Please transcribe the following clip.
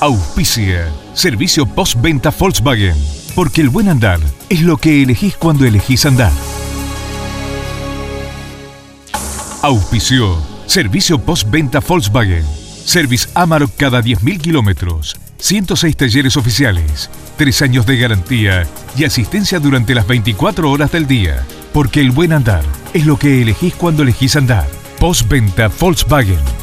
Auspicia. Servicio postventa Volkswagen. Porque el buen andar es lo que elegís cuando elegís andar. Auspicio. Servicio postventa Volkswagen. Service Amarok cada 10.000 kilómetros. 106 talleres oficiales. 3 años de garantía y asistencia durante las 24 horas del día. Porque el buen andar es lo que elegís cuando elegís andar. Postventa Volkswagen.